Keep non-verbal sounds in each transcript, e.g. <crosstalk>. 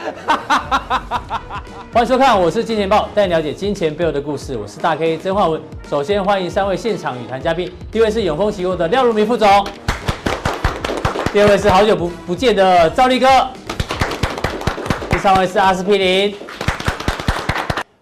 <laughs> 欢迎收看，我是金钱豹，带你了解金钱背后的故事。我是大 K 曾焕文。首先欢迎三位现场语谈嘉宾，第一位是永丰期货的廖如明副总，第二位是好久不不见的赵立哥，第三位是阿司匹林。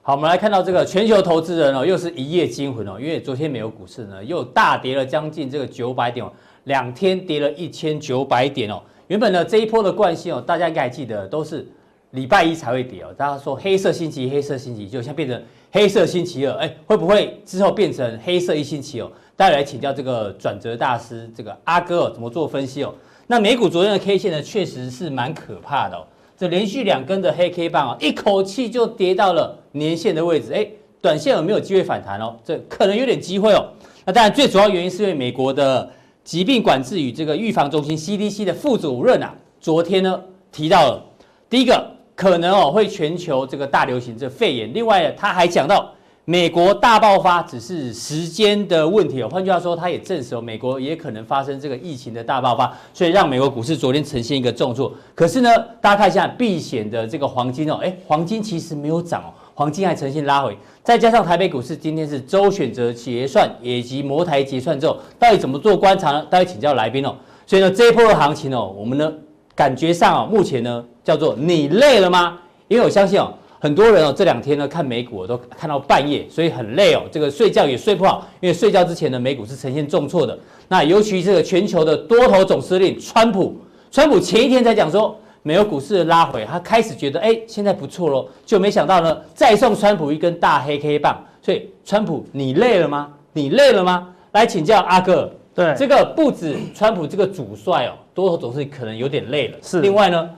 好，我们来看到这个全球投资人哦，又是一夜惊魂哦，因为昨天美国股市呢又大跌了将近这个九百点哦，两天跌了一千九百点哦。原本呢这一波的惯性哦，大家应该还记得都是。礼拜一才会跌哦，大家说黑色星期一、黑色星期一，就像变成黑色星期二，哎，会不会之后变成黑色一星期哦？大家来请教这个转折大师，这个阿哥哦，怎么做分析哦？那美股昨天的 K 线呢，确实是蛮可怕的哦，这连续两根的黑 K 棒啊，一口气就跌到了年线的位置，哎，短线有没有机会反弹哦？这可能有点机会哦。那当然，最主要原因是因为美国的疾病管制与这个预防中心 CDC 的副主任啊，昨天呢提到了第一个。可能哦会全球这个大流行这肺炎，另外他还讲到美国大爆发只是时间的问题哦，换句话说，他也证实哦美国也可能发生这个疫情的大爆发，所以让美国股市昨天呈现一个重挫。可是呢，大家看一下避险的这个黄金哦，哎，黄金其实没有涨哦，黄金还呈现拉回，再加上台北股市今天是周选择结算以及摩台结算之后，到底怎么做观察呢？待会请教来宾哦。所以呢，这一波的行情哦，我们呢感觉上哦，目前呢。叫做你累了吗？因为我相信哦，很多人哦这两天呢看美股都看到半夜，所以很累哦。这个睡觉也睡不好，因为睡觉之前呢美股是呈现重挫的。那尤其这个全球的多头总司令川普，川普前一天才讲说美国股市的拉回，他开始觉得哎现在不错喽，就没想到呢再送川普一根大黑 K 棒。所以川普你累了吗？你累了吗？来请教阿哥，对这个不止川普这个主帅哦，多头总司令可能有点累了。是，另外呢？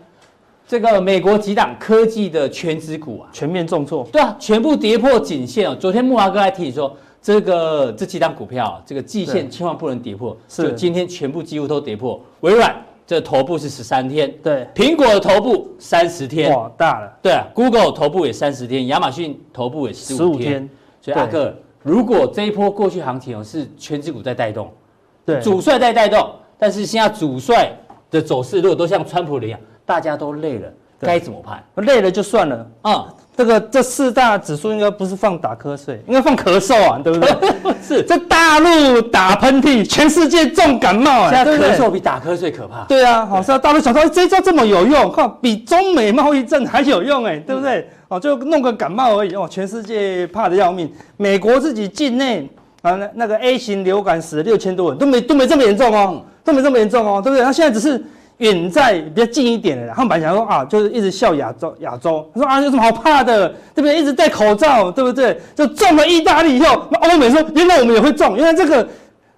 这个美国几档科技的权值股啊，全面重挫。对啊，全部跌破颈线哦。昨天木华哥还提醒说，这个这几档股票啊，这个季线千万不能跌破。是，今天全部几乎都跌破。微软这头部是十三天，对，苹果的头部三十天，哇，大了。对啊，Google 头部也三十天，亚马逊头部也十五天。所以阿哥，如果这一波过去行情哦是权值股在带动，对，主帅在带动，但是现在主帅的走势如果都像川普一样。大家都累了，该怎么办？累了就算了啊、嗯！这个这四大指数应该不是放打瞌睡，应该放咳嗽啊，对不对？<laughs> 是，这大陆打喷嚏，全世界重感冒啊！现在咳嗽比打瞌睡可怕。对啊，好，是大陆想说这一招这么有用，靠，比中美贸易战还有用哎，对不对？哦，就弄个感冒而已哦，全世界怕的要命。美国自己境内啊，那那个 A 型流感死了六千多人，都没都没这么严重哦，都没这么严重哦，对不对？他现在只是。远在比较近一点的，他们本来想说啊，就是一直笑亚洲亚洲，他说啊有什么好怕的，对不对？一直戴口罩，对不对？就中了意大利以后，那欧美说原来我们也会中，原来这个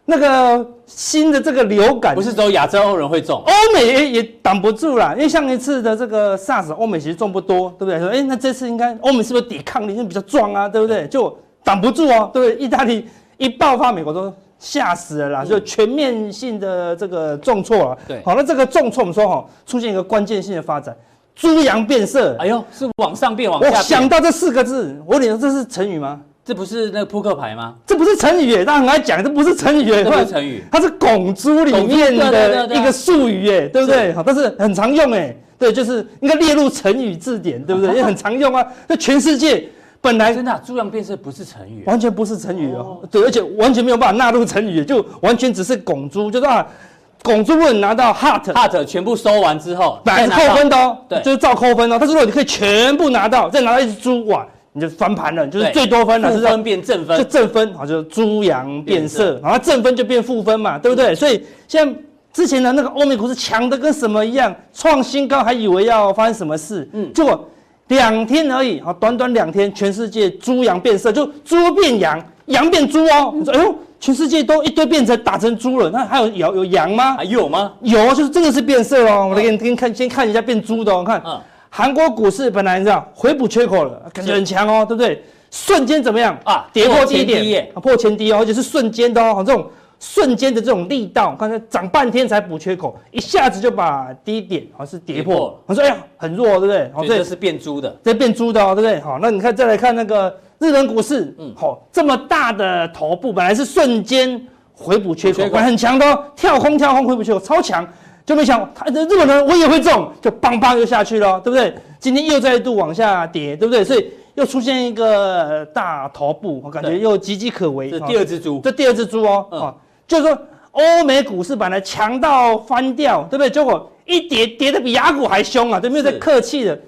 那个新的这个流感不是只有亚洲人会中，欧美也也挡不住啦，因为上一次的这个 SARS，欧美其实中不多，对不对？说哎，那这次应该欧美是不是抵抗力就比较壮啊，对不对？就挡不住哦，对不对？意大利一爆发，美国都。吓死了啦！就全面性的这个重挫了。对，好，那这个重挫我们说哈，出现一个关键性的发展，猪羊变色。哎呦，是往上变，往下变。我想到这四个字，我跟你说，这是成语吗？这不是那个扑克牌吗？这不是成语耶，大家很爱讲，这不是成语耶。这不是成语，它是拱猪里面的一个术语耶，对不对？好，但是很常用哎，对，就是应该列入成语字典，对不对？<laughs> 也很常用啊，那全世界。本来真的猪羊变色不是成语，完全不是成语哦。对，而且完全没有办法纳入成语，就完全只是拱猪，就是啊，拱猪不能拿到 heart heart 全部收完之后，本来是扣分的哦，对，就是照扣分哦。但是如果你可以全部拿到，再拿到一只猪，哇，你就翻盘了，就是最多分了，是分变正分，就正分，好，就是猪羊变色，然后正分就变负分嘛，对不对？所以现在之前的那个欧美股是强的跟什么一样，创新高，还以为要发生什么事，嗯，结果。两天而已，好，短短两天，全世界猪羊变色，就猪变羊，羊变猪哦。你说，哎呦，全世界都一堆变成打成猪了，那还有有有羊吗？还有吗？有，就是真的是变色哦。我来给你给你看，先看一下变猪的哦。看，韩国股市本来这样回补缺口了，感觉很强哦，对不对？瞬间怎么样啊？跌破低点，破前低哦，而且是瞬间的哦。这种瞬间的这种力道，刚才涨半天才补缺口，一下子就把低点好像是跌破。我说哎呀，很弱，对不对？好，这是变猪的，这变猪的哦，对不对？好，那你看再来看那个日本股市，嗯，好，这么大的头部，本来是瞬间回补缺口，很强的哦，跳空跳空回补缺口超强，就没想他日本人我也会中，就邦邦又下去了，对不对？今天又再度往下跌，对不对？所以。又出现一个大头部，我感觉又岌岌可危。这第二只猪，这第二只猪哦，啊，就是说欧美股市本来强到翻掉，对不对？结果一跌跌的比雅股还凶啊，对，没有在客气的。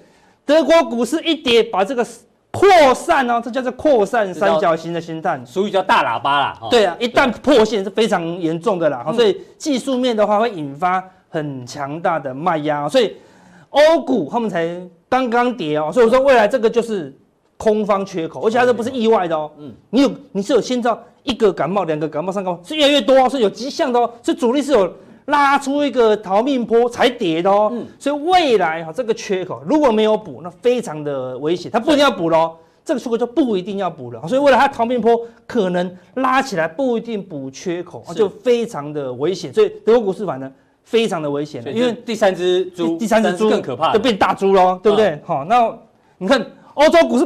德国股市一跌，把这个扩散哦，这叫做扩散三角形的形态，俗语叫大喇叭啦。对啊，一旦破线是非常严重的啦。所以技术面的话会引发很强大的卖压，所以欧股他们才刚刚跌哦，所以我说未来这个就是。空方缺口，而且它这不是意外的哦。嗯，你有你是有先兆一个感冒、两个感冒、三个感冒是越来越多，是有迹象的哦。所以主力是有拉出一个逃命坡才跌的哦。嗯，所以未来哈这个缺口如果没有补，那非常的危险。它不一定要补喽，这个缺口就不一定要补了。所以未来它逃命坡可能拉起来不一定补缺口，就非常的危险。所以德国股市反正非常的危险，因为第三只猪，第三只猪更可怕，就变大猪喽，对不对？好，那你看。欧洲股市，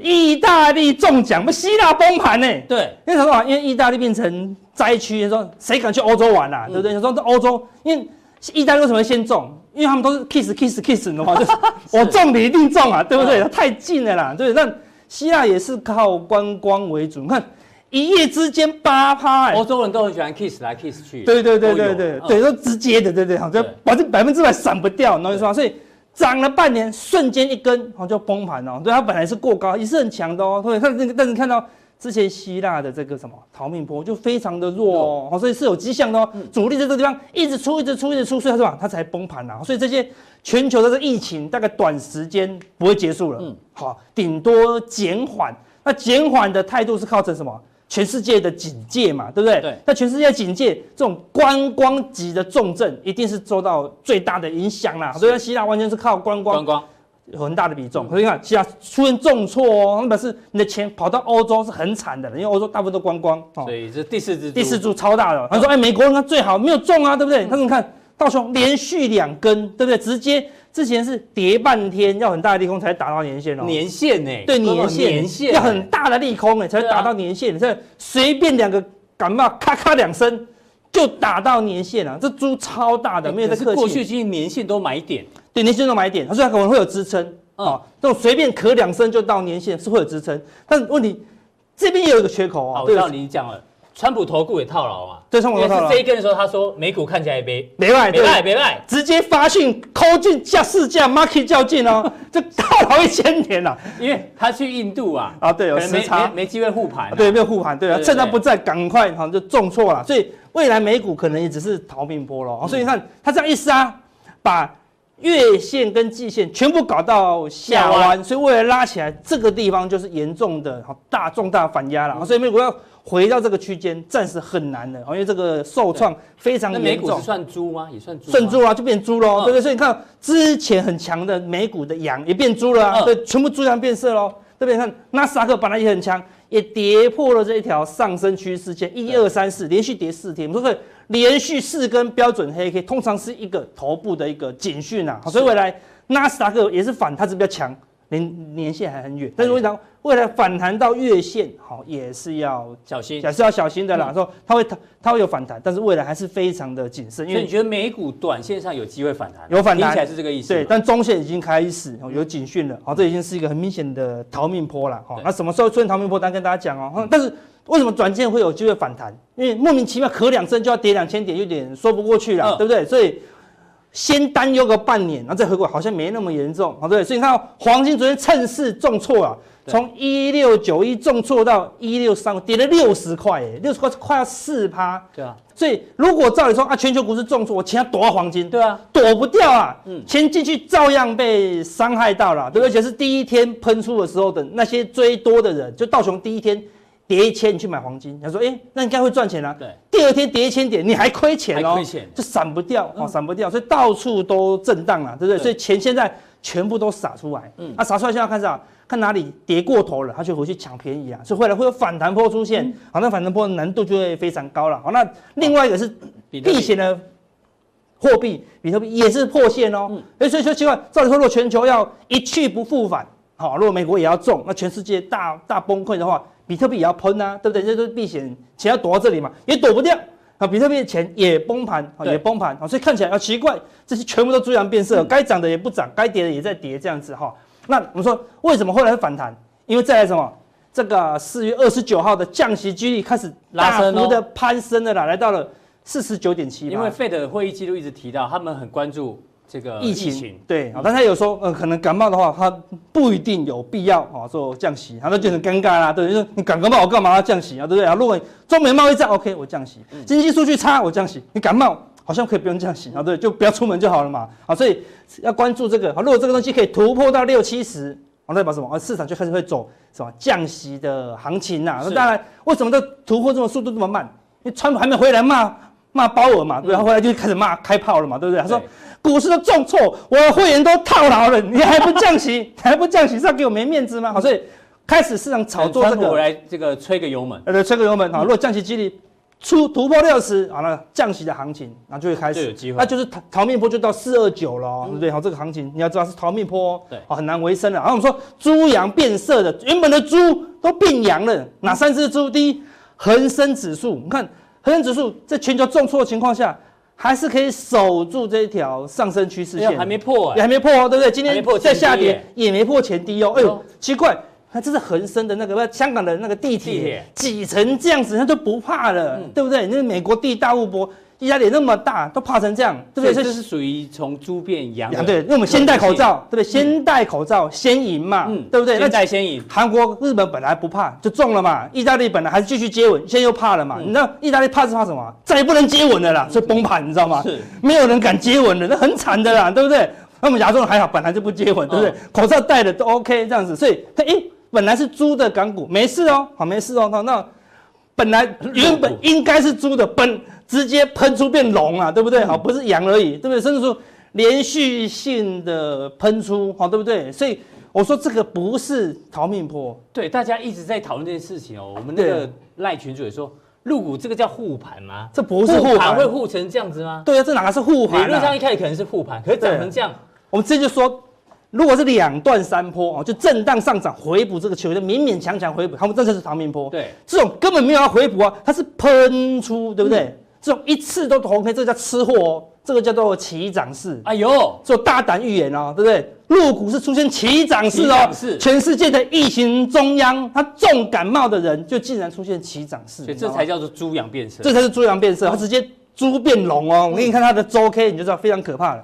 意大利中奖，不希腊崩盘呢？对，因为什么？因为意大利变成灾区，说谁敢去欧洲玩啊？嗯、对不对？说这欧洲，因为意大利为什么先中？因为他们都是 kiss kiss kiss 的话，就是 <laughs> 我中你一定中啊，对不对？它太近了啦，对。那希腊也是靠观光为主，你看一夜之间八趴，欧洲人都很喜欢 kiss 来 kiss 去，对对对对对对，都直接的，对对，好，就保证百分之百闪不掉，你懂吗？所以。涨了半年，瞬间一根，然后就崩盘了。对，它本来是过高，也是很强的哦。对，它那个，但是看到之前希腊的这个什么逃命波，就非常的弱哦，所以是有迹象的哦。主力在这个地方一直出，一直出，一直出，所以它是吧？它才崩盘了。所以这些全球的这疫情大概短时间不会结束了，嗯，好，顶多减缓。那减缓的态度是靠着什么？全世界的警戒嘛，对不对？对。那全世界警戒这种观光级的重症，一定是受到最大的影响啦。所以希腊完全是靠观光，观光有很大的比重。所以你看，希腊出现重挫哦，那表示你的钱跑到欧洲是很惨的，因为欧洲大部分都观光。所以这第四支，第四柱超大的。他说：“哎，美国人最好没有中啊，对不对？”他说：“你看道琼连续两根，对不对？直接。”之前是跌半天，要很大的利空才打到年线哦。年线呢？对，年线，年线要很大的利空哎，才打到年线。这随便两个感冒，咔咔两声就打到年线了。这猪超大的，没有在客气。过去其实年线都买点，对，年线都买点，它虽然可能会有支撑啊，这种随便咳两声就到年线是会有支撑，但问题这边也有一个缺口啊。我知道你讲了。川普投顾也套牢嘛？对，川普套牢。这一根的时候，他说美股看起来也没没卖，没卖，没卖，直接发讯抠进价市价 market 较劲哦，<laughs> 这套牢一千年了。因为他去印度啊，啊对，有时差，没机会护盘。对，没有护盘，对啊，趁他不在，赶快好像就重挫了。所以未来美股可能也只是逃命波了。所以你看他这样一杀，把月线跟季线全部搞到下弯，所以未来拉起来这个地方就是严重的好大重大反压了。所以美股要。回到这个区间暂时很难的，因为这个受创非常严重。美股是算猪吗？也算猪。算猪啊，就变猪喽，对不对？所以你看之前很强的美股的羊也变猪了啊，对，全部猪羊变色喽，对不对？你看纳斯达克本来也很强，也跌破了这一条上升趋势线，一二三四连续跌四天，说连续四根标准黑 K，通常是一个头部的一个警讯啊。所以未来纳斯达克也是反，它是比较强。连年限还很远，但是为什么未来反弹到月线，好也是要小心，也是要小心的啦。说它会它它会有反弹，但是未来还是非常的谨慎。因为你觉得美股短线上有机会反弹？有反弹，听起来是这个意思。对，但中线已经开始有警讯了，好，这已经是一个很明显的逃命坡了。好，那什么时候出现逃命波？单跟大家讲哦。但是为什么短线会有机会反弹？因为莫名其妙咳两声就要跌两千点，有点说不过去了，对不对？所以。先担忧个半年，然后再回过，好像没那么严重，好对。所以你看，黄金昨天趁势重挫啊，从一六九一重挫到一六三，跌了六十块，哎，六十块快要四趴。对啊。所以如果照理说啊，全球股市重挫，我钱要躲到黄金，对啊，躲不掉啊，嗯，钱进去照样被伤害到了，对，而且是第一天喷出的时候的那些追多的人，就道琼第一天。跌一千你去买黄金，他说，哎、欸，那应该会赚钱啊。对，第二天跌一千点，你还亏钱哦，亏钱，就闪不掉哦，闪不掉，所以到处都震荡了，对不对？对，所以钱现在全部都撒出来，嗯，啊撒出来现在看啥？看哪里跌过头了，他就回去抢便宜啊，所以未来会有反弹波出现，嗯、好，那反弹波的难度就会非常高了。好，那另外一个是避险的货币，比特币也是破线哦。哎、嗯，所以说奇怪，照理说，如果全球要一去不复返，好，如果美国也要中，那全世界大大崩溃的话，比特币也要喷啊，对不对？这都是避险，钱要躲到这里嘛，也躲不掉啊。比特币的钱也崩盘，啊也崩盘，啊，所以看起来要奇怪，这些全部都猪羊变色，该涨的也不涨，该跌的也在跌，这样子哈。那我们说，为什么后来会反弹？因为再来什么？这个四月二十九号的降息几率开始大幅的攀升了啦，来到了四十九点七。因为 Fed 会议记录一直提到，他们很关注这个疫情。对啊，但他有说，呃，可能感冒的话，他不一定有必要啊做降息，他都觉得很尴尬啦。对，就是你感冒，我干嘛要降息啊？对不对啊？如果中美贸易战 OK，我降息；经济数据差，我降息。你感冒。好像可以不用降息啊，对，就不要出门就好了嘛，啊，所以要关注这个，好，如果这个东西可以突破到六七十，啊，代表什么？啊，市场就开始会走什么降息的行情呐？那当然，为什么这突破这么速度这么慢？因为川普还没回来骂骂包尔嘛，对，然后回来就开始骂开炮了嘛，对不对？他说股市都重挫，我的会员都套牢了，你还不降息，<laughs> 还不降息，是要给我没面子吗？好，所以开始市场炒作这个，我来这个吹个油门，呃，对，吹个油门，好，如果降息几率。出突破六十，好了，降息的行情，然后就会开始，就有机会，那就是逃逃命坡就到四二九了，对不对？好，这个行情你要知道是逃命坡，对，好，很难维生了。然后我们说猪羊变色的，原本的猪都变羊了，哪三只猪？第一，恒生指数，你看恒生指数在全球重挫的情况下，还是可以守住这一条上升趋势线，还没破，也还没破哦，对不对？今天在下跌，也没破前低哦，哎呦，奇怪。它这是恒生的那个，香港的那个地铁挤成这样子，它就不怕了，嗯、对不对？那美国地大物博，意大利那么大，都怕成这样，对不对？这是属于从猪变羊，对，因为我们先戴口罩，对不对？先戴口罩，先赢嘛，嗯、对不对？先戴先赢。韩国、日本本来不怕，就中了嘛。意大利本来还是继续接吻，现在又怕了嘛。嗯、你知道意大利怕是怕什么？再也不能接吻了啦，所以崩盘，你知道吗？是，没有人敢接吻了，那很惨的啦，对不对？那我们亚洲人还好，本来就不接吻，对不对？哦、口罩戴的都 OK 这样子，所以它诶。本来是猪的港股没事哦，好没事哦。那那本来原本应该是猪的，本直接喷出变龙啊，对不对？好，不是羊而已，对不对？甚至说连续性的喷出，好，对不对？所以我说这个不是逃命坡。对，大家一直在讨论这件事情哦。我们那个赖群主也说，入股这个叫护盘吗？这不是护盘，会护成这样子吗？对啊，这哪个是护盘？理论上一开始可能是护盘，可是涨成这样，我们这就说。如果是两段山坡哦，就震荡上涨回补这个球，就勉勉强强回补，他们这就是长命坡。对，这种根本没有要回补啊，它是喷出，对不对？嗯、这种一次都红 K，这个叫吃货哦，这个叫做起涨式。哎呦，做大胆预言哦，对不对？入股是出现起涨式哦，是全世界的疫情中央，他重感冒的人就竟然出现起涨式，所以这才叫做猪羊变色，这才是猪羊变色，它直接猪变龙哦。我给你看它的周 K，你就知道非常可怕了。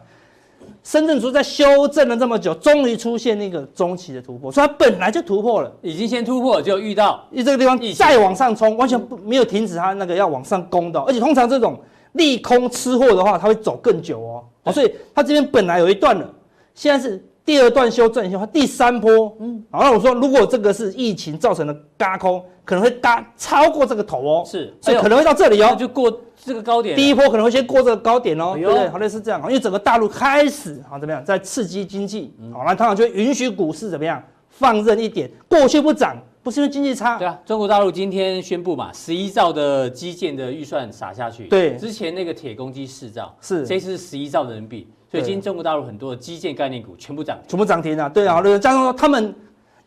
深圳族在修正了这么久，终于出现那个中期的突破，所以它本来就突破了，已经先突破，就遇到一这个地方再往上冲，完全不没有停止它那个要往上攻的，而且通常这种利空吃货的话，它会走更久哦，哦所以它这边本来有一段了，现在是第二段修正，它第三波，嗯，好，那我说如果这个是疫情造成的嘎空，可能会嘎超过这个头哦，是，所以可能会到这里哦，就过。这个高点，第一波可能会先过这个高点哦，哎、呦。对不对？好类似这样，因为整个大陆开始好怎么样，在刺激经济，好，那通常就会允许股市怎么样放任一点，过去不涨，不是因为经济差，对啊。中国大陆今天宣布嘛，十一兆的基建的预算撒下去，对，之前那个铁公鸡四兆，是，这次是十一兆人民币，所以今天中国大陆很多的基建概念股全部涨，全部涨停啊，对啊，对，加上说他们。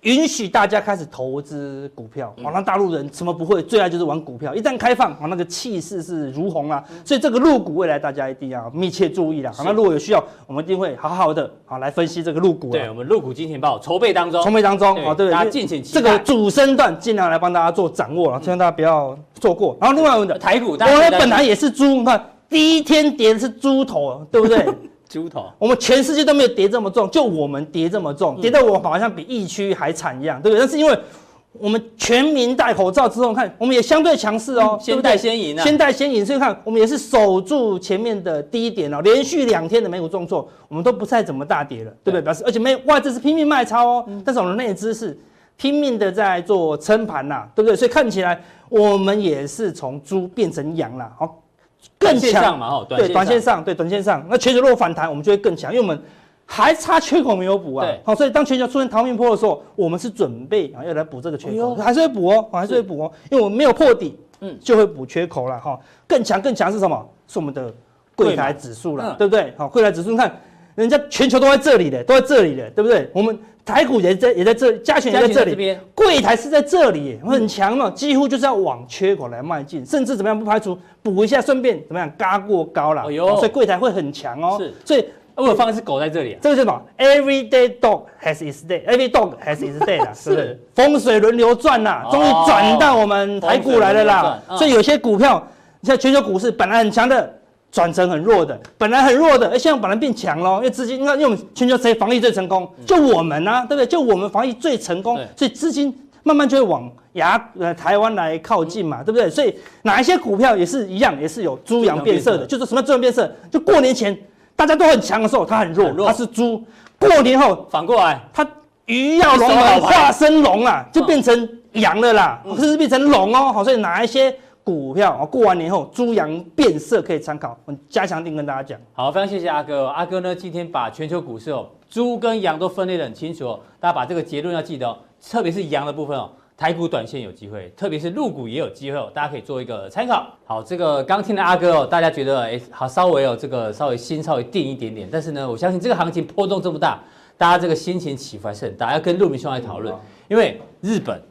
允许大家开始投资股票，好，那大陆人什么不会？最爱就是玩股票。一旦开放，好，那个气势是如虹啊。所以这个入股未来大家一定要密切注意啦。好，那如果有需要，我们一定会好好的好来分析这个入股。对，我们入股金钱豹筹备当中，筹备当中，好，对，大家敬请期待。这个主升段尽量来帮大家做掌握了，希望大家不要错过。然后另外我们的台股，我们本来也是猪，你看第一天跌的是猪头，对不对？<laughs> 猪头，我们全世界都没有跌这么重，就我们跌这么重，跌到我好像比疫区还惨一样，对不对？但是因为我们全民戴口罩之后，看我们也相对强势哦，先戴先赢啊，先戴先赢，所以看我们也是守住前面的低点哦，连续两天的美股重挫，我们都不再怎么大跌了，对不对？表示而且没外资是拼命卖超哦，但是我们的内资是拼命的在做撑盘呐，对不对？所以看起来我们也是从猪变成羊了，好，更强。嘛，哦，对，短线上，对，短线上，那全球如果反弹，我们就会更强，因为我们还差缺口没有补啊，好，所以当全球出现逃命波的时候，我们是准备啊要来补这个缺口，还是会补哦，还是会补哦，因为我们没有破底，嗯，就会补缺口了哈，更强更强是什么？是我们的柜台指数了，对不对？好，柜台指数你看。人家全球都在这里的，都在这里的，对不对？我们台股也在，也在这，加权也在这里，柜台是在这里，很强嘛，几乎就是要往缺口来迈进，甚至怎么样？不排除补一下，顺便怎么样？嘎过高了，所以柜台会很强哦。是，所以我有放一只狗在这里，这个是什么？Every day dog has its day，Every dog has its day 啦，<laughs> 是？风水轮流转啦，终于转到我们台股来了啦。所以有些股票，你像全球股市本来很强的。转成很弱的，本来很弱的，哎，现在本来变强了，因为资金，你看，因为我们全球谁防疫最成功？就我们啊，对不对？就我们防疫最成功，所以资金慢慢就会往牙呃台湾来靠近嘛，对不对？所以哪一些股票也是一样，也是有猪羊变色的，就是什么猪羊变色？就过年前大家都很强的时候，它很弱，它是猪；过年后反过来，它鱼跃龙门，化身龙啊，就变成羊了啦，不是变成龙哦。好，所以哪一些？股票啊，过完年后猪羊变色可以参考。我加强定跟大家讲。好，非常谢谢阿哥。阿哥呢，今天把全球股市哦，猪跟羊都分类的很清楚哦。大家把这个结论要记得哦，特别是羊的部分哦，台股短线有机会，特别是陆股也有机会哦，大家可以做一个参考。好，这个刚听的阿哥哦，大家觉得哎，好，稍微哦这个稍微心稍微定一点点。但是呢，我相信这个行情波动这么大，大家这个心情起伏还是很大，要跟陆明兄来讨论。因为日本、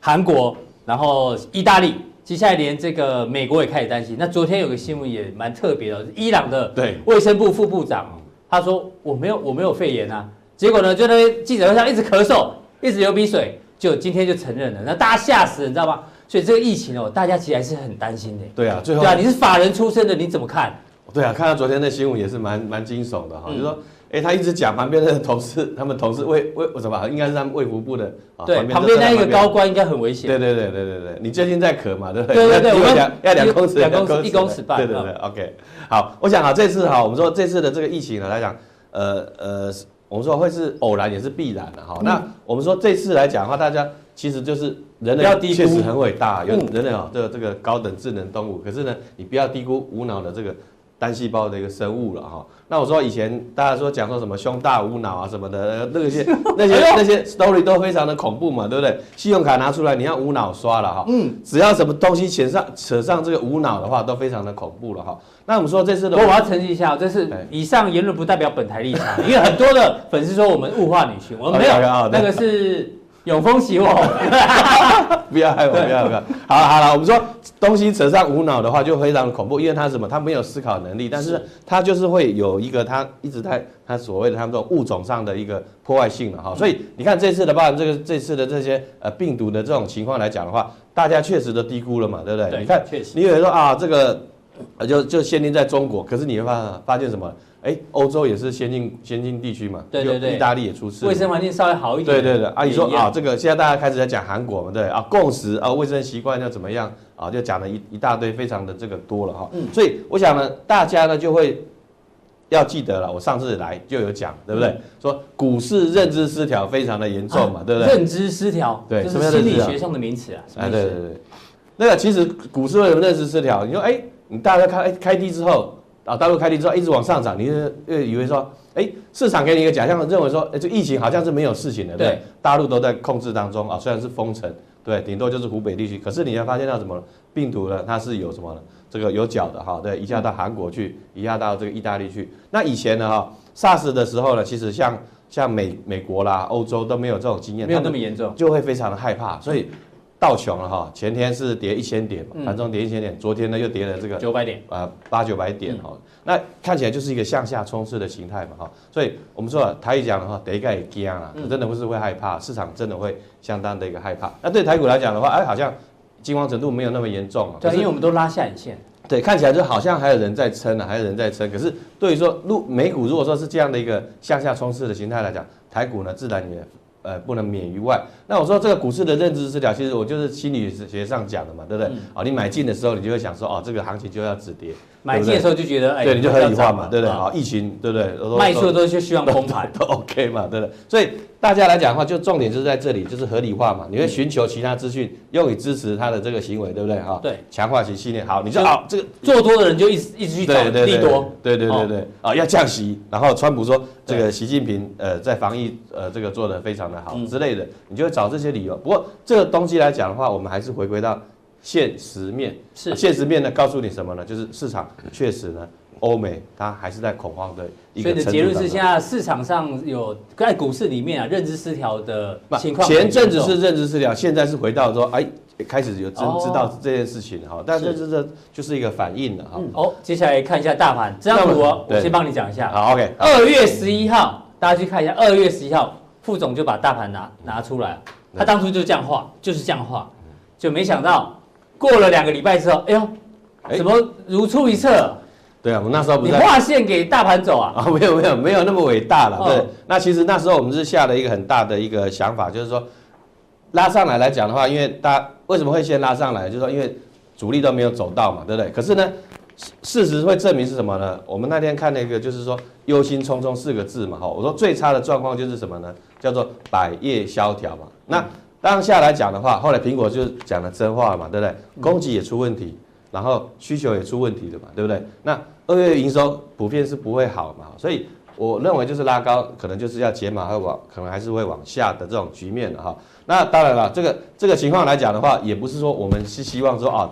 韩国，然后意大利。接下来连这个美国也开始担心。那昨天有个新闻也蛮特别的，伊朗的卫生部副部长，他说我没有我没有肺炎啊，结果呢就在记者会上一直咳嗽，一直流鼻水，就今天就承认了，那大家吓死了，你知道吗？所以这个疫情哦，大家其实还是很担心的。对啊，最后对啊，你是法人出身的，你怎么看？对啊，看到昨天的新闻也是蛮蛮惊悚的哈，就说。哎，他一直讲旁边的同事，他们同事卫卫什么？应该是他们卫福部的啊。对，旁边那一个高官应该很危险。对对对对对对，你最近在咳嘛？对不对？对对对，我要要两公尺，两公尺，一公尺半。对对对，OK。好，我想啊，这次哈，我们说这次的这个疫情呢来讲，呃呃，我们说会是偶然也是必然的哈。那我们说这次来讲的话，大家其实就是人类确实很伟大，有人类啊，这个这个高等智能动物。可是呢，你不要低估无脑的这个。单细胞的一个生物了哈，那我说以前大家说讲说什么胸大无脑啊什么的，那些那些那些 story 都非常的恐怖嘛，对不对？信用卡拿出来你要无脑刷了哈，嗯，只要什么东西扯上扯上这个无脑的话，都非常的恐怖了哈。那我们说这次的，我要澄清一下，这是以上言论不代表本台立场，因为很多的粉丝说我们物化女性，我们没有，那个是。永丰期货，不要害我，不要不要。好了好了，我们说东西扯上无脑的话，就非常恐怖，因为他什么？他没有思考能力，但是他就是会有一个他一直在他所谓的他们这种物种上的一个破坏性了哈。所以你看这次的话，这个这次的这些呃病毒的这种情况来讲的话，大家确实都低估了嘛，对不对？对，你看，确实，你以为说啊，这个就就限定在中国，可是你会发发现什么？哎，欧洲也是先进先进地区嘛，对对对，意大利也出事，卫生环境稍微好一点。对对对，啊，你说啊，这个现在大家开始在讲韩国嘛，对啊，共识啊，卫生习惯要怎么样啊，就讲了一一大堆，非常的这个多了哈。嗯，所以我想呢，大家呢就会要记得了，我上次来就有讲，对不对？说股市认知失调非常的严重嘛，对不对？认知失调，对，什么心理学上的名词啊？哎，对对对，那个其实股市为什么认知失调？你说哎，你大家开开低之后。啊，大陆开低之后一直往上涨，你就以为说，哎，市场给你一个假象，认为说，哎，这疫情好像是没有事情的，对，对，大陆都在控制当中啊，虽然是封城，对，顶多就是湖北地区，可是你要发现到什么病毒呢？它是有什么呢？这个有脚的哈，对，一下到韩国去，一下到这个意大利去。那以前呢，哈，SARS 的时候呢，其实像像美美国啦、欧洲都没有这种经验，没有那么严重，就会非常的害怕，所以。道琼了哈，前天是跌一千点，盘中跌一千点，昨天呢又跌了这个九百点，啊八九百点哈，那看起来就是一个向下冲刺的形态嘛哈，所以我们说了台语讲的话，第一个也惊了，真的不是会害怕，市场真的会相当的一个害怕。那对台股来讲的话，哎，好像惊慌程度没有那么严重，对，因为我们都拉下影线，对，看起来就好像还有人在撑呢，还有人在撑。可是对于说，入美股如果说是这样的一个向下冲刺的形态来讲，台股呢自然也。呃不能免于外。那我说这个股市的认知失调，其实我就是心理学上讲的嘛，对不对？啊、嗯，你买进的时候，你就会想说，哦，这个行情就要止跌。买进的时候就觉得，哎，对，你就合理化嘛，对不对？好，疫情，对不对？卖出的时候就希望崩盘，都 OK 嘛，对不对？所以大家来讲的话，就重点就是在这里，就是合理化嘛。你会寻求其他资讯，用以支持他的这个行为，对不对？哈，对，强化其信念。好，你就好，这个做多的人就一直一直去找利多，对对对对，啊，要降息，然后川普说这个习近平呃在防疫呃这个做得非常的好之类的，你就会找这些理由。不过这个东西来讲的话，我们还是回归到。现实面是现实面呢，告诉你什么呢？就是市场确实呢，欧美它还是在恐慌的一个。所以的结论是，现在市场上有在股市里面啊，认知失调的情况。前阵子是认知失调，现在是回到说，哎，开始有真知道这件事情哈。但是这这就是一个反应了哈。哦，接下来看一下大盘这张图，我先帮你讲一下。好，OK。二月十一号，大家去看一下，二月十一号，副总就把大盘拿拿出来，他当初就这样画，就是这样画，就没想到。过了两个礼拜之后，哎呦，怎么如出一辙？对啊，我们那时候不是划线给大盘走啊？啊，<laughs> 没有没有没有那么伟大了。对，那其实那时候我们是下了一个很大的一个想法，就是说拉上来来讲的话，因为大家为什么会先拉上来？就是说因为主力都没有走到嘛，对不对？可是呢，事实会证明是什么呢？我们那天看那个就是说忧心忡忡四个字嘛，哈，我说最差的状况就是什么呢？叫做百业萧条嘛。那当下来讲的话，后来苹果就讲了真话嘛，对不对？供给也出问题，然后需求也出问题的嘛，对不对？那二月营收普遍是不会好嘛，所以我认为就是拉高，可能就是要解码会往，可能还是会往下的这种局面的哈。那当然了，这个这个情况来讲的话，也不是说我们是希望说啊，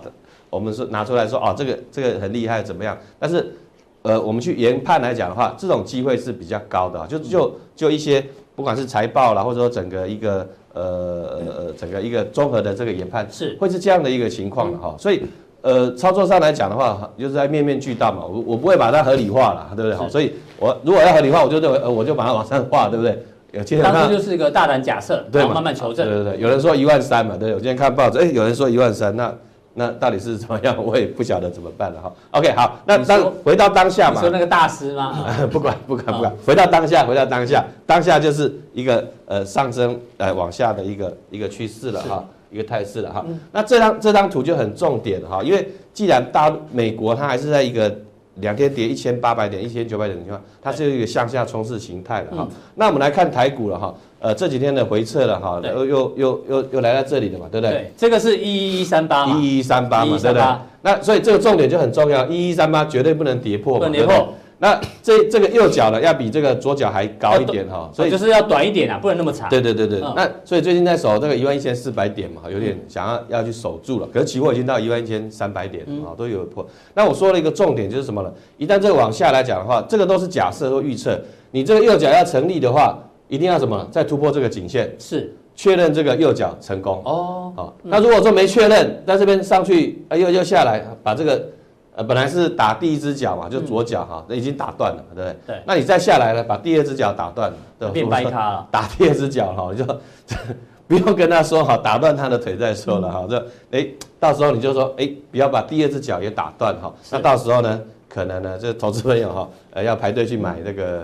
我们是拿出来说啊，这个这个很厉害怎么样？但是呃，我们去研判来讲的话，这种机会是比较高的，就就就一些不管是财报啦，或者说整个一个。呃呃呃，整个一个综合的这个研判是会是这样的一个情况的哈，所以呃操作上来讲的话，就是在面面俱到嘛，我我不会把它合理化了，对不对？好，所以我如果要合理化，我就认为呃我就把它往上画，对不对？有今天当时就是一个大胆假设，对，慢慢求证。对对对，有人说一万三嘛，对，我今天看报纸，哎，有人说一万三，那。那到底是怎么样？<laughs> 我也不晓得怎么办了哈。OK，好，那当回到当下嘛。说那个大师吗？<laughs> 不管不管不管，回到当下，回到当下，当下就是一个呃上升呃往下的一个一个趋势了哈，一个态势了哈。那这张这张图就很重点哈，因为既然大美国它还是在一个两天跌一千八百点、一千九百点的情况，它是一个向下冲刺形态的哈。那我们来看台股了哈。呃，这几天的回撤了哈，又又又又又来到这里了嘛，对不对？对，这个是一一三八一一三八嘛，对不对？那所以这个重点就很重要，一一三八绝对不能跌破嘛，跌破。那这这个右脚呢，要比这个左脚还高一点哈，所以就是要短一点啊，不能那么长。对对对对，那所以最近在守这个一万一千四百点嘛，有点想要要去守住了。可是期货已经到一万一千三百点啊，都有破。那我说了一个重点就是什么呢？一旦这个往下来讲的话，这个都是假设或预测，你这个右脚要成立的话。一定要什么？再突破这个颈线，是确认这个右脚成功哦。好，那如果说没确认，在这边上去，哎又又下来，把这个呃本来是打第一只脚嘛，就左脚哈，那已经打断了，对不对？对。那你再下来了，把第二只脚打断了，变掰咖了。<laughs> 打第二只脚哈，你就 <laughs> 不用跟他说哈，打断他的腿再说了哈。这哎，到时候你就说哎，不要把第二只脚也打断哈。那到时候呢，可能呢，这投资朋友哈，呃，要排队去买那个。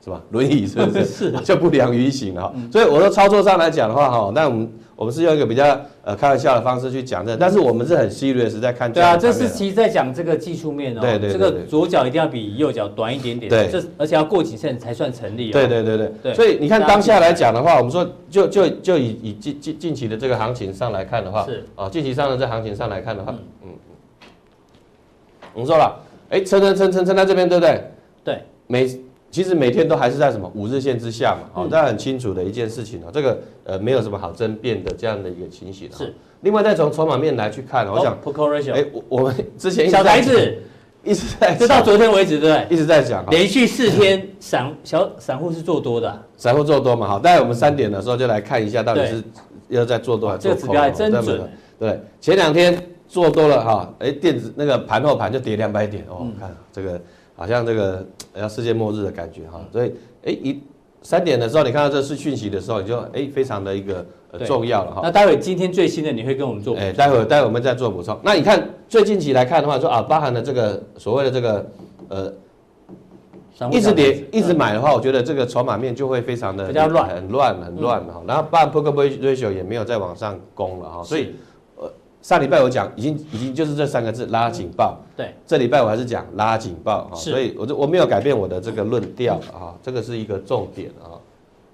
什么？轮椅是不是？<laughs> 是就不良于行哈。所以我说操作上来讲的话哈，那我们我们是用一个比较呃开玩笑的方式去讲这，但是我们是很 serious 在看。对啊，这是其实在讲这个技术面哦。对对。这个左脚一定要比右脚短一点点。对。这而且要过几线才算成立。对对对对。所以你看当下来讲的话，我们说就就就以以近近近期的这个行情上来看的话，是啊，近期上的这行情上来看的话，嗯，我们说了，哎，撑撑撑撑撑在这边，对不对？对。每其实每天都还是在什么五日线之下嘛，哦，大家很清楚的一件事情哦，这个呃没有什么好争辩的这样的一个情形。是。另外再从筹码面来去看，我想，哎，我我们之前小台子一直在，直到昨天为止，对不对？一直在讲，连续四天散小散户是做多的，散户做多嘛，好，待会我们三点的时候就来看一下到底是要在做多还是做空。这个指标还真准。对，前两天做多了哈，哎，电子那个盘后盘就跌两百点哦，看这个。好像这个要世界末日的感觉哈，所以哎一三点的时候，你看到这是讯息的时候，你就哎非常的一个重要了哈。那待会今天最新的你会跟我们做？哎，待会待会我们再做补充。那你看最近期来看的话，说啊包含了这个所谓的这个呃一直跌一直买的话，我觉得这个筹码面就会非常的比较乱，很乱很乱哈。然后，当然 Book Ratio 也没有再往上攻了哈。所以，呃，上礼拜我讲已经已经就是这三个字拉警报。对，这礼拜我还是讲拉警报啊。所以我就我没有改变我的这个论调啊，这个是一个重点啊。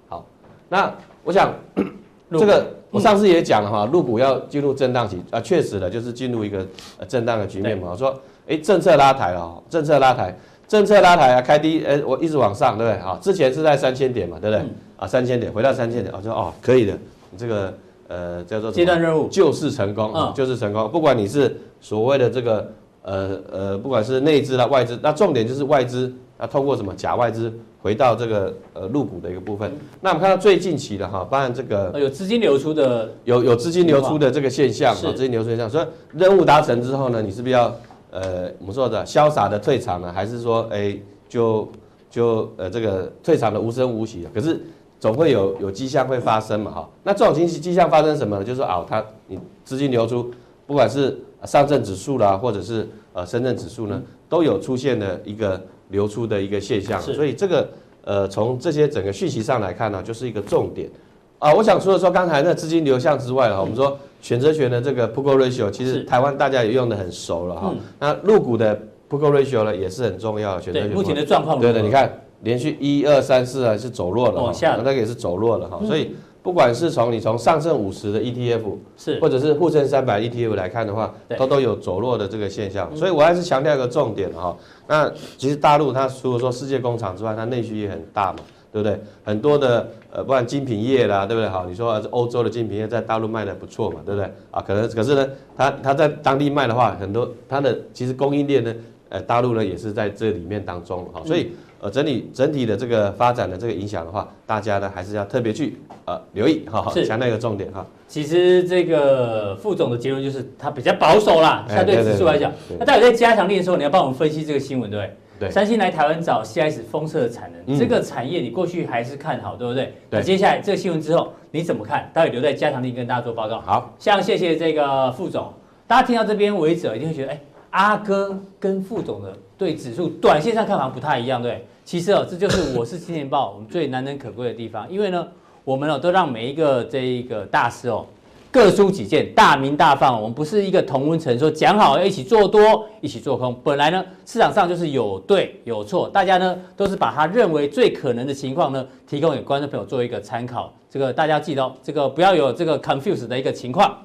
好，那我想 <coughs> 这个。我上次也讲了哈，入股要进入震荡期啊，确实的，就是进入一个震荡的局面嘛。我说，哎，政策拉抬了，政策拉抬，政策拉抬啊，开低，哎，我一直往上，对不对？啊，之前是在三千点嘛，对不对？啊，三千点回到三千点，我说哦，可以的，你这个呃叫做阶段任务，就是成功啊，就是成功。不管你是所谓的这个呃呃，不管是内资啦外资，那重点就是外资啊，通过什么假外资。回到这个呃入股的一个部分，那我们看到最近期的哈，当然这个有资金流出的，有有资金流出的这个现象，资金流出现象，所以任务达成之后呢，你是不是要呃我们说的潇洒的退场呢，还是说哎就就呃这个退场的无声无息？可是总会有有迹象会发生嘛哈？那这种情迹象发生什么呢？就是说啊，它你资金流出，不管是上证指数啦，或者是呃深圳指数呢，都有出现的一个。流出的一个现象，所以这个呃，从这些整个讯息上来看呢，就是一个重点啊。我想除了说刚才那资金流向之外哈，我们说选择权的这个 Put Ratio，其实台湾大家也用的很熟了哈。那入股的 Put Ratio 呢，也是很重要的选择权。目前的状况，对的，你看连续一二三四还是走弱了，那个也是走弱了哈，所以。不管是从你从上证五十的 ETF 是，或者是沪深三百 ETF 来看的话，它都有走弱的这个现象，所以我还是强调一个重点哈。那其实大陆它除了说世界工厂之外，它内需也很大嘛，对不对？很多的呃，不管精品业啦，对不对？好，你说欧洲的精品业在大陆卖的不错嘛，对不对？啊，可能可是呢，它它在当地卖的话，很多它的其实供应链呢，呃，大陆呢也是在这里面当中哈，所以。呃，整体整体的这个发展的这个影响的话，大家呢还是要特别去呃留意哈，强调一个重点哈。其实这个副总的结论就是他比较保守啦，相对指数来讲。那待会在加强力的时候，你要帮我们分析这个新闻，对不对？对。三星来台湾找 CIS 封测的产能，这个产业你过去还是看好，对不对？对。接下来这个新闻之后你怎么看？待会留在加强力跟大家做报告。好，像谢谢这个副总，大家听到这边为止，一定会觉得，哎，阿哥跟副总的对指数短线上看法不太一样，对。其实哦，这就是我是青年报我们最难能可贵的地方，因为呢，我们哦都让每一个这一个大师哦各抒己见，大鸣大放。我们不是一个同温层，说讲好要一起做多，一起做空。本来呢，市场上就是有对有错，大家呢都是把他认为最可能的情况呢提供给观众朋友做一个参考。这个大家记得哦，这个不要有这个 confuse 的一个情况。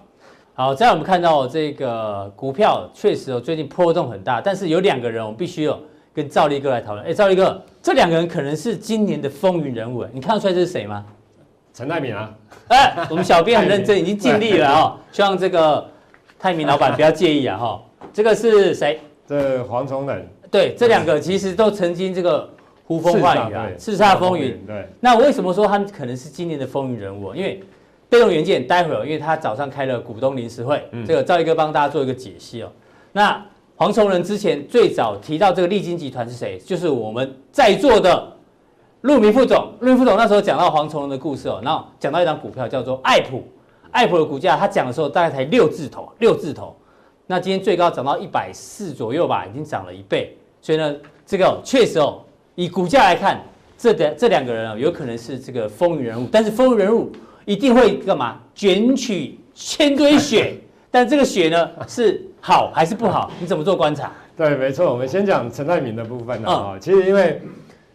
好，再来我们看到这个股票确实哦最近波动很大，但是有两个人我们必须有。跟赵立哥来讨论，哎，赵立哥，这两个人可能是今年的风云人物，你看得出来这是谁吗？陈泰明啊，哎，我们小编很认真，已经尽力了哦，<laughs> 希望这个泰明老板不要介意啊哈。这个是谁？这黄崇仁。对，这两个其实都曾经这个呼风唤雨啊，叱咤风云。对。那为什么说他们可能是今年的风云人物？因为被动元件，待会儿因为他早上开了股东临时会，这个赵立哥帮大家做一个解析哦。那。黄崇仁之前最早提到这个利金集团是谁？就是我们在座的陆明副总。陆明副总那时候讲到黄崇仁的故事哦，然后讲到一张股票叫做爱普，爱普的股价他讲的时候大概才六字头，六字头。那今天最高涨到一百四左右吧，已经涨了一倍。所以呢，这个确实哦，以股价来看，这两这两个人啊，有可能是这个风云人物。但是风云人物一定会干嘛？卷起千堆雪。但这个血呢是。好还是不好？<laughs> 你怎么做观察？对，没错。我们先讲陈泰明的部分啊。其实因为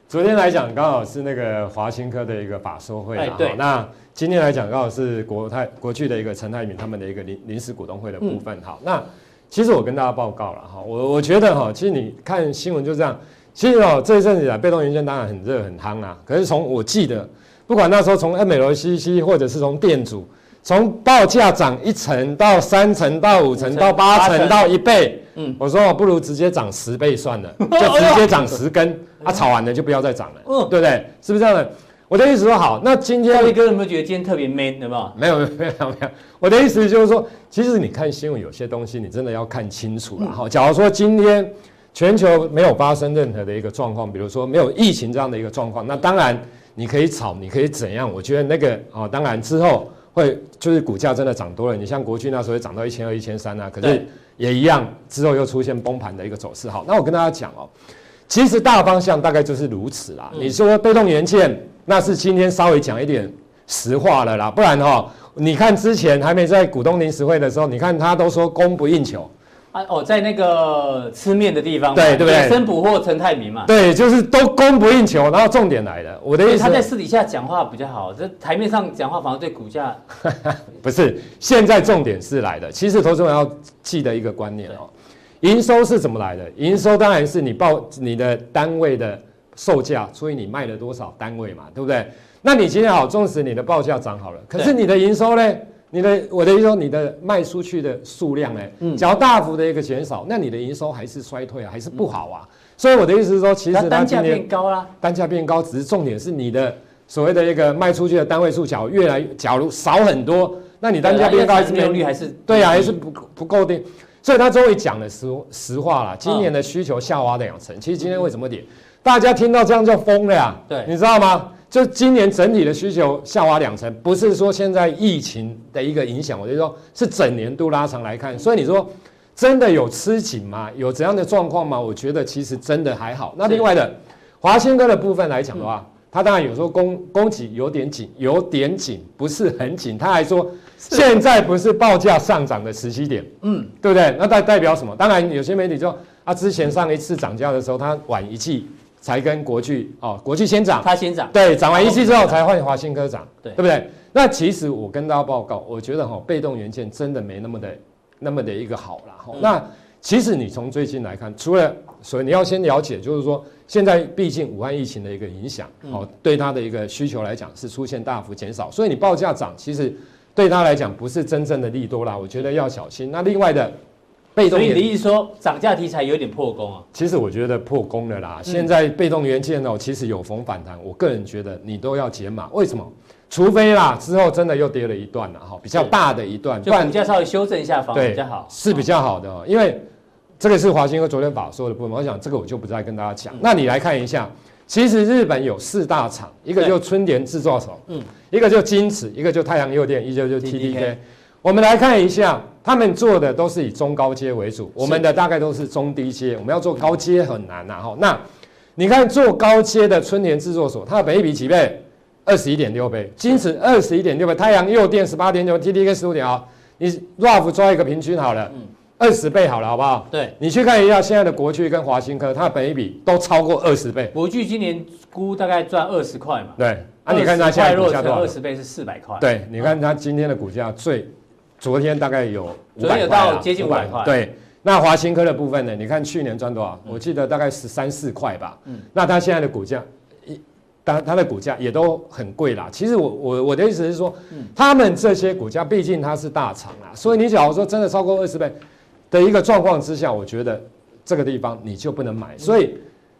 昨天来讲刚好是那个华新科的一个法说会啊。对。那今天来讲刚好是国泰国去的一个陈泰明他们的一个临临时股东会的部分。好，那其实我跟大家报告了哈，我我觉得哈，其实你看新闻就这样。其实哦，这一阵子啊，被动元件当然很热很夯啊。可是从我记得，不管那时候从 MLCC 或者是从电阻。从报价涨一成到三成到五成到八成到一倍，嗯，我说我不如直接涨十倍算了，<laughs> 就直接涨十根，啊，炒完了就不要再涨了，嗯，对不对？是不是这样的？我的意思说好，那今天兆立哥有没有觉得今天特别 man 对吧？没有没有没有没有，我的意思就是说，其实你看新闻有些东西你真的要看清楚了哈。假如说今天全球没有发生任何的一个状况，比如说没有疫情这样的一个状况，那当然你可以炒，你可以怎样？我觉得那个啊，当然之后。会就是股价真的涨多了，你像国巨那时候涨到一千二、一千三啊，可是也一样，之后又出现崩盘的一个走势。好，那我跟大家讲哦，其实大方向大概就是如此啦。嗯、你说被动元件，那是今天稍微讲一点实话了啦，不然哈，你看之前还没在股东临时会的时候，你看他都说供不应求。啊哦，在那个吃面的地方，对对不对？生补货陈泰明嘛，对，就是都供不应求。然后重点来了，我的意思，他在私底下讲话比较好，这台面上讲话反而对股价 <laughs> 不是。现在重点是来的，其实投资人要记得一个观念哦，营收是怎么来的？营收当然是你报你的单位的售价除以你卖了多少单位嘛，对不对？那你今天好，纵使你的报价涨好了，可是你的营收呢？你的我的意思说，你的卖出去的数量呢，嗯，只要大幅的一个减少，那你的营收还是衰退啊，还是不好啊。所以我的意思是说，其实单价变高啦，单价变高，只是重点是你的所谓的一个卖出去的单位数，假如越来假如少很多，那你单价变高还是没有率还是对啊，还是不不够的。所以他终于讲了实实话了，今年的需求下滑两成，其实今天为什么跌？大家听到这样就疯了呀，对，你知道吗？就今年整体的需求下滑两成，不是说现在疫情的一个影响，我就说是整年度拉长来看。所以你说真的有吃紧吗？有怎样的状况吗？我觉得其实真的还好。那另外的华新哥的部分来讲的话，他当然有时候供供给有点紧，有点紧，不是很紧。他还说现在不是报价上涨的时期点，嗯，对不对？那代代表什么？当然有些媒体说啊，之前上一次涨价的时候，他晚一季。才跟国巨哦，国巨先涨，它先涨，对，涨完一期之后才换华新科涨，对，对不对？那其实我跟大家报告，我觉得哈，被动元件真的没那么的那么的一个好了哈。嗯、那其实你从最近来看，除了所以你要先了解，就是说现在毕竟武汉疫情的一个影响，哦、嗯，对它的一个需求来讲是出现大幅减少，所以你报价涨，其实对它来讲不是真正的利多啦，我觉得要小心。那另外的。被动，所以你的意思说涨价题材有点破功啊？其实我觉得破功了啦。现在被动元件哦，其实有逢反弹，我个人觉得你都要减码。为什么？除非啦，之后真的又跌了一段了哈，比较大的一段，就股价稍微修正一下，反而比较好，是比较好的。因为这个是华兴哥昨天法说的部分，我想这个我就不再跟大家讲。那你来看一下，其实日本有四大厂，一个就春田制作厂，嗯，一个就金瓷，一个就太阳诱电，一个就 TDK。我们来看一下，他们做的都是以中高阶为主，我们的大概都是中低阶。我们要做高阶很难呐，哈。那你看做高阶的春联制作所，它的本益比几倍？二十一点六倍。金子二十一点六倍，太阳诱电十八点九，TDK 十五点啊。你 rough 抓一个平均好了，二十倍好了，好不好？对。你去看一下现在的国巨跟华新科，它的本益比都超过二十倍。国巨今年估大概赚二十块嘛？对。啊，你看它现在股价多少？二十倍是四百块。对，你看它今天的股价最。昨天大概有五百块，到接近五百块。对，那华新科的部分呢？你看去年赚多少？我记得大概十三四块吧。嗯，那它现在的股价，一，当它的股价也都很贵啦。其实我我我的意思是说，他们这些股价毕竟它是大厂啊，所以你假如说真的超过二十倍的一个状况之下，我觉得这个地方你就不能买。所以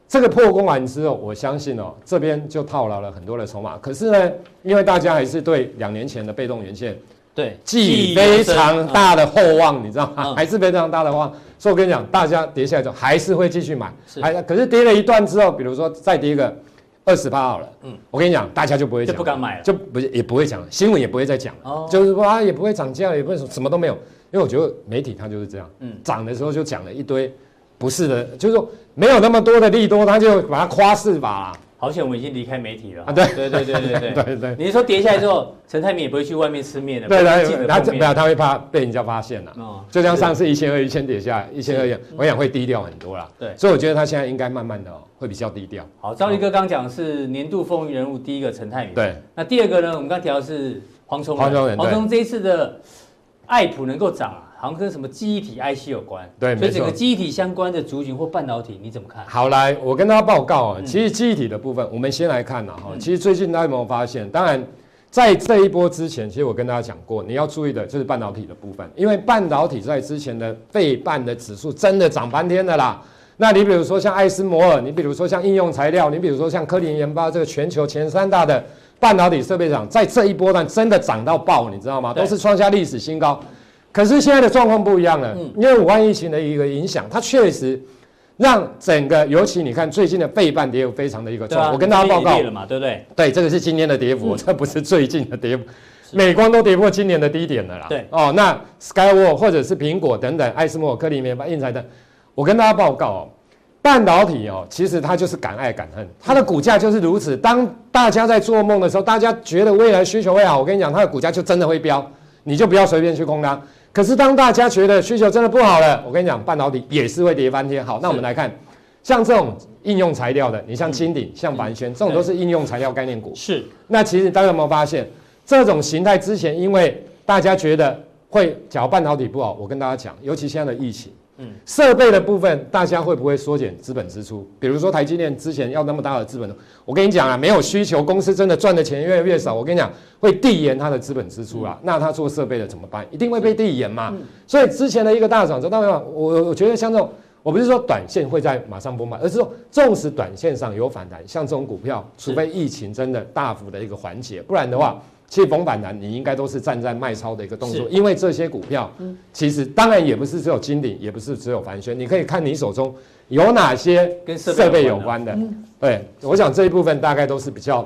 这个破功完之后，我相信哦，这边就套牢了很多的筹码。可是呢，因为大家还是对两年前的被动元件。对，寄非常大的厚望，嗯、你知道吗？嗯、还是非常大的望。所以我跟你讲，大家跌下来之后还是会继续买，还可是跌了一段之后，比如说再跌个二十八好了，嗯，我跟你讲，大家就不会讲，就不敢买了，就不也不会讲，新闻也不会再讲，哦，就是说啊，也不会涨价，也不会什么都没有，因为我觉得媒体它就是这样，嗯，涨的时候就讲了一堆不是的，就是说没有那么多的利多，他就把它夸饰吧。好险，我们已经离开媒体了啊！对对对对对对 <laughs> 对对。你是说跌下来之后，陈泰明也不会去外面吃面的？对对，他没有，他会怕被人家发现了。哦，就像上次一千二一千跌下来，一千二一样，我想会低调很多啦。对，所以我觉得他现在应该慢慢的会比较低调。好，兆立哥刚讲是年度风云人物，第一个陈泰明。对，那第二个呢？我们刚提到是黄崇黄崇仁，黄崇这一次的爱普能够涨啊。好像跟什么记忆体 IC 有关，对，所以整个记忆体相关的族群或半导体，你怎么看？好，来，我跟大家报告啊，其实记忆体的部分，我们先来看呐哈。其实最近大家有没有发现？当然，在这一波之前，其实我跟大家讲过，你要注意的就是半导体的部分，因为半导体在之前的费半的指数真的涨翻天的啦。那你比如说像艾斯摩尔，你比如说像应用材料，你比如说像科林研发，这个全球前三大的半导体设备厂，在这一波段真的涨到爆，你知道吗？都是创下历史新高。可是现在的状况不一样了，因为武汉疫情的一个影响，它确实让整个，尤其你看最近的背半跌幅非常的一个重。我跟大家报告了嘛，对不对？对，这个是今天的跌幅，这不是最近的跌幅。美光都跌破今年的低点了啦。对哦，那 Skyworks 或者是苹果等等，艾斯摩尔、科林研发、应材等，我跟大家报告哦，半导体哦，其实它就是敢爱敢恨，它的股价就是如此。当大家在做梦的时候，大家觉得未来需求会好，我跟你讲，它的股价就真的会飙，你就不要随便去空它。可是当大家觉得需求真的不好了，我跟你讲，半导体也是会跌翻天。好，那我们来看，像这种应用材料的，你像金鼎、像凡轩，这种都是应用材料概念股。是。那其实大家有没有发现，这种形态之前，因为大家觉得会，假如半导体不好，我跟大家讲，尤其现在的疫情。嗯，设备的部分，大家会不会缩减资本支出？比如说台积电之前要那么大的资本，我跟你讲啊，没有需求，公司真的赚的钱越来越少。我跟你讲，会递延它的资本支出啊。那它做设备的怎么办？一定会被递延嘛。所以之前的一个大涨，知道没有？我我觉得像这种，我不是说短线会在马上崩盘，而是说纵使短线上有反弹，像这种股票，除非疫情真的大幅的一个缓解，不然的话。其实逢反弹，你应该都是站在卖超的一个动作，因为这些股票，其实当然也不是只有金鼎，也不是只有凡轩，你可以看你手中有哪些跟设备有关的。对，我想这一部分大概都是比较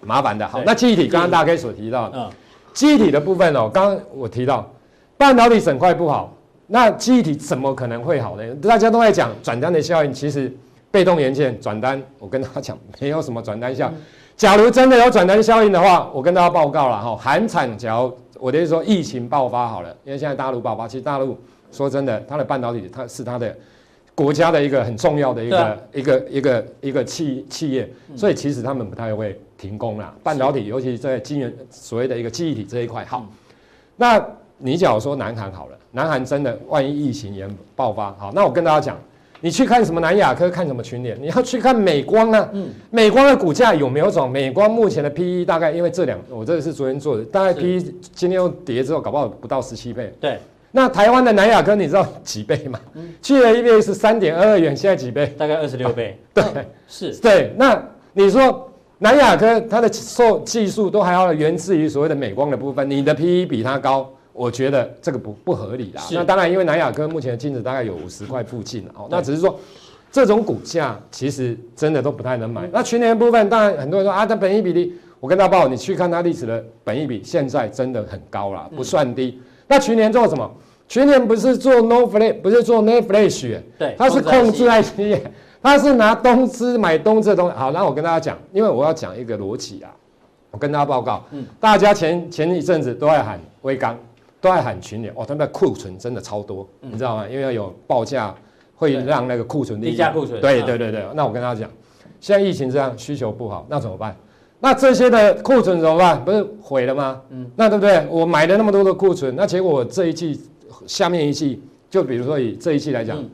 麻烦的。好，那记忆体刚刚大概所提到的，记忆体的部分哦，刚刚我提到半导体整块不好，那记忆体怎么可能会好呢？大家都在讲转单的效应，其实被动元件转单，我跟大家讲没有什么转单效。假如真的有转单效应的话，我跟大家报告了哈，韩产，假如我的意思说疫情爆发好了，因为现在大陆爆发，其实大陆说真的，它的半导体它是它的国家的一个很重要的一个、啊、一个一个一个企企业，所以其实他们不太会停工啦。半导体尤其在晶圆所谓的一个记忆体这一块，好，那你假如说南韩好了，南韩真的万一疫情也爆发，好，那我跟大家讲。你去看什么南亚科，看什么群联，你要去看美光啊。嗯，美光的股价有没有涨？美光目前的 P E 大概，因为这两，我这个是昨天做的，大概 P E 今天又跌之后，搞不好不到十七倍。对，那台湾的南亚科你知道几倍吗？嗯，去年 E P S 三点二二元，现在几倍？大概二十六倍。<laughs> 对，是。对，那你说南亚科它的受技术都还要源自于所谓的美光的部分，你的 P E 比它高。我觉得这个不不合理啦。那当然，因为南亚科目前的净值大概有五十块附近哦。那只是说，这种股价其实真的都不太能买。那群联部分，当然很多人说啊，它本益比例，我跟大家报，你去看它历史的本益比，现在真的很高了，不算低。那去年做什么？去年不是做 NOR Flash，不是做 NAND Flash，对，它是控制 IC，它是拿东芝买东芝的东西。好，那我跟大家讲，因为我要讲一个逻辑啊，我跟大家报告，嗯，大家前前一阵子都在喊威刚。都在喊群联哦，他们的库存真的超多，嗯、你知道吗？因为要有报价会让那个库存低价库存。对对对对，那我跟大家讲，现在疫情这样需求不好，那怎么办？那这些的库存怎么办？不是毁了吗？嗯，那对不对？我买了那么多的库存，那结果我这一季下面一季，就比如说以这一季来讲，嗯、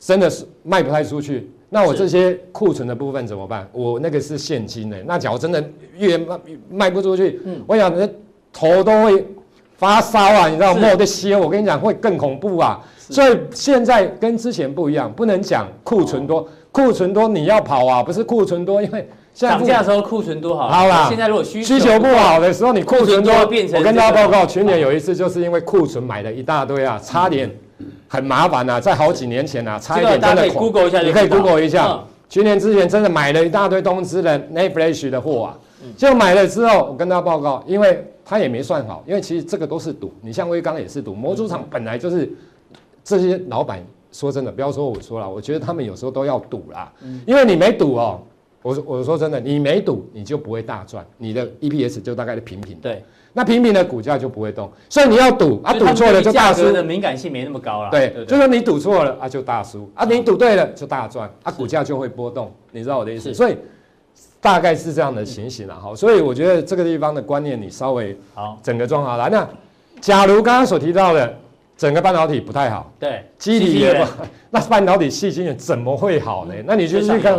真的是卖不太出去。那我这些库存的部分怎么办？我那个是现金的，那假如真的越卖卖不出去，嗯，我想人头都会。发烧啊，你知道没得歇，我跟你讲会更恐怖啊。所以现在跟之前不一样，不能讲库存多，库存多你要跑啊，不是库存多，因为涨价的时候库存多好。好啦，现在如果需需求不好的时候，你库存多，我跟大家报告，去年有一次就是因为库存买了一大堆啊，差点很麻烦啊，在好几年前啊，差一点真的。Google 一下，你可以 Google 一下，去年之前真的买了一大堆东芝的 NAND Flash 的货啊，就买了之后，我跟大家报告，因为。他也没算好，因为其实这个都是赌。你像威刚也是赌，模组厂本来就是这些老板。说真的，不要说我说了，我觉得他们有时候都要赌啦。因为你没赌哦，我我说真的，你没赌你就不会大赚，你的 EPS 就大概是平平。对，那平平的股价就不会动，所以你要赌啊，赌错了就大输。的敏感性没那么高了。对，就说你赌错了啊，就大输啊，你赌对了就大赚啊，股价就会波动。你知道我的意思？所以。大概是这样的情形了哈，所以我觉得这个地方的观念你稍微好，整个装好了。那假如刚刚所提到的整个半导体不太好，对，基体也不好，<laughs> 那半导体细晶圆怎么会好呢？那你就去看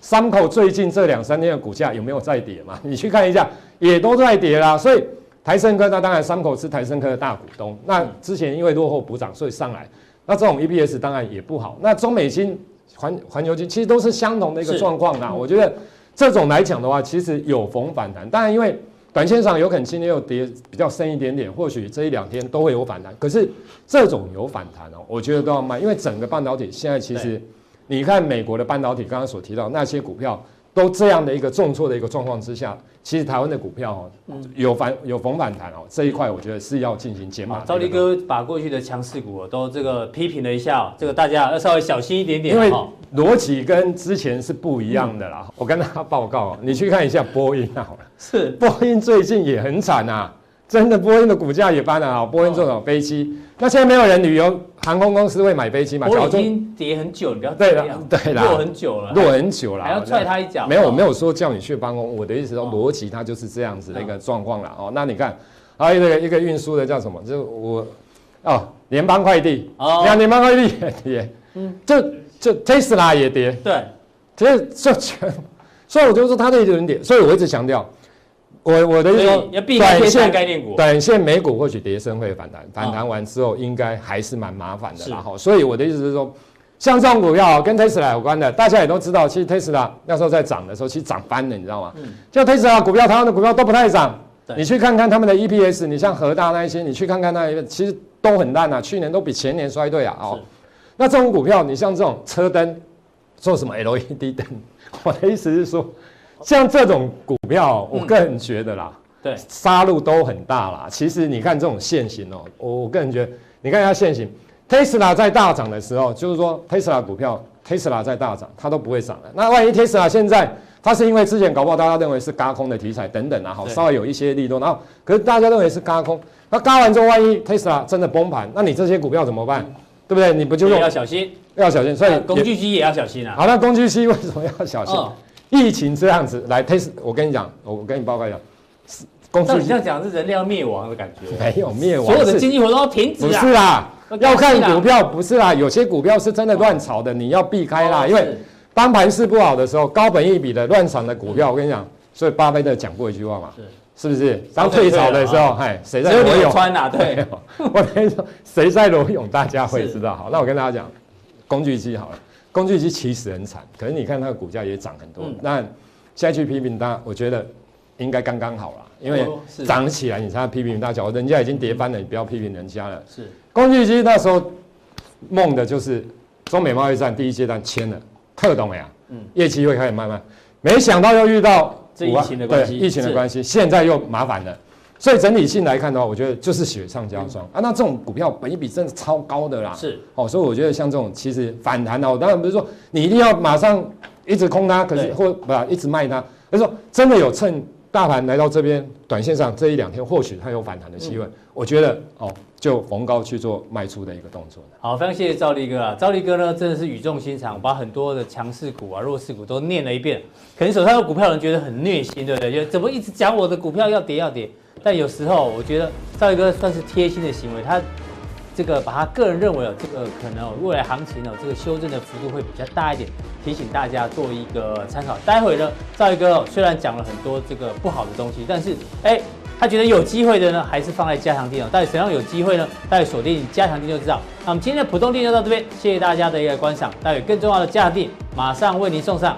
三口最近这两三天的股价有没有在跌嘛？<laughs> 你去看一下，也都在跌啦。所以台盛科那当然三口是台盛科的大股东，那之前因为落后补涨，所以上来，那这种 EPS 当然也不好。那中美金、环环球金其实都是相同的一个状况啦，我觉得。这种来讲的话，其实有逢反弹，当然因为短线上有可能今天又跌比较深一点点，或许这一两天都会有反弹。可是这种有反弹哦，我觉得都要卖，因为整个半导体现在其实，你看美国的半导体刚刚所提到那些股票，都这样的一个重挫的一个状况之下，其实台湾的股票哦，有反有逢反弹哦，这一块我觉得是要进行减码。兆立哥把过去的强势股都这个批评了一下，这个大家要稍微小心一点点，因为逻辑跟之前是不一样的啦。我跟大家报告，你去看一下波音好了，是波音最近也很惨啊。真的，波音的股价也翻了啊！波音这种飞机，那现在没有人旅游，航空公司会买飞机吗？我已经跌很久，你不要。<laughs> 对了，对了，落很久了，落很久了，还要踹他一脚。没有，我没有说叫你去办公，我的意思说逻辑它就是这样子的一个状况了哦。那你看，还有一个一个运输的叫什么？就我哦，联邦快递哦，你看联邦快递也跌，嗯，就就特斯拉也跌，对，其实就全，所以我就说它的有点点，所以我一直强调。我我的意思说，短线概念股，短线美股或许跌升会反弹，反弹完之后应该还是蛮麻烦的。然后，所以我的意思是说，像这种股票跟特斯拉有关的，大家也都知道，其实特斯拉那时候在涨的时候，其实涨翻了，你知道吗？就特斯拉股票，台湾的股票都不太涨。你去看看他们的 EPS，你像和大那一些，你去看看那一个，其实都很烂啊，去年都比前年衰退啊。哦，那这种股票，你像这种车灯，做什么 LED 灯？<laughs> 我的意思是说。像这种股票，我个人觉得啦，对，杀戮都很大啦。其实你看这种线型哦，我我个人觉得，你看一下线型，特斯拉在大涨的时候，就是说 Tesla 股票，，Tesla 在大涨，它都不会涨的。那万一 Tesla 现在，它是因为之前搞不好大家认为是嘎空的题材等等啊，好，稍微有一些利多，然后可是大家认为是嘎空，那嘎完之后，万一 Tesla 真的崩盘，那你这些股票怎么办？对不对？你不就用要小心，要小心，所以工具机也要小心啊。好，那工具机为什么要小心？疫情这样子来，特斯，我跟你讲，我跟你报告一下，是公司。你这样讲是人类要灭亡的感觉。没有灭亡，所有的经济活动都停止。不是啦，要看股票，不是啦，有些股票是真的乱炒的，你要避开啦。因为当盘势不好的时候，高本一比的乱炒的股票，我跟你讲，所以巴菲特讲过一句话嘛，是不是？当退潮的时候，嗨，谁在裸泳？穿啊，对。我跟你说，谁在裸泳，大家会知道。好，那我跟大家讲，工具机好了。工具机其实很惨，可是你看它的股价也涨很多。那现在去批评它，我觉得应该刚刚好啦，因为涨起来你才批评大家，人家已经跌翻了，你不要批评人家了。是工具机那时候梦的就是中美贸易战第一阶段签了，特懂呀，嗯，业绩会开始慢慢，没想到又遇到这疫情的关系，疫情的关系，现在又麻烦了。所以整体性来看的话，我觉得就是雪上加霜啊。那这种股票本益比真的超高的啦。是哦，所以我觉得像这种其实反弹呢，我当然不是说你一定要马上一直空它，可是或不一直卖它，而是说真的有趁大盘来到这边，短线上这一两天或许它有反弹的机会。我觉得哦，就逢高去做卖出的一个动作。好，非常谢谢赵立哥啊。赵立哥呢真的是语重心长，把很多的强势股啊、弱势股都念了一遍。可能手上的股票人觉得很虐心，对不对？就怎么一直讲我的股票要跌要跌？但有时候，我觉得兆立哥算是贴心的行为，他这个把他个人认为哦，这个可能未来行情哦，这个修正的幅度会比较大一点，提醒大家做一个参考。待会呢，兆立哥虽然讲了很多这个不好的东西，但是哎，他觉得有机会的呢，还是放在加强錠哦。到底怎样有机会呢？待会锁定加强錠就知道。那我们今天的普通錠就到这边，谢谢大家的一个观赏。待会更重要的加强錠马上为您送上。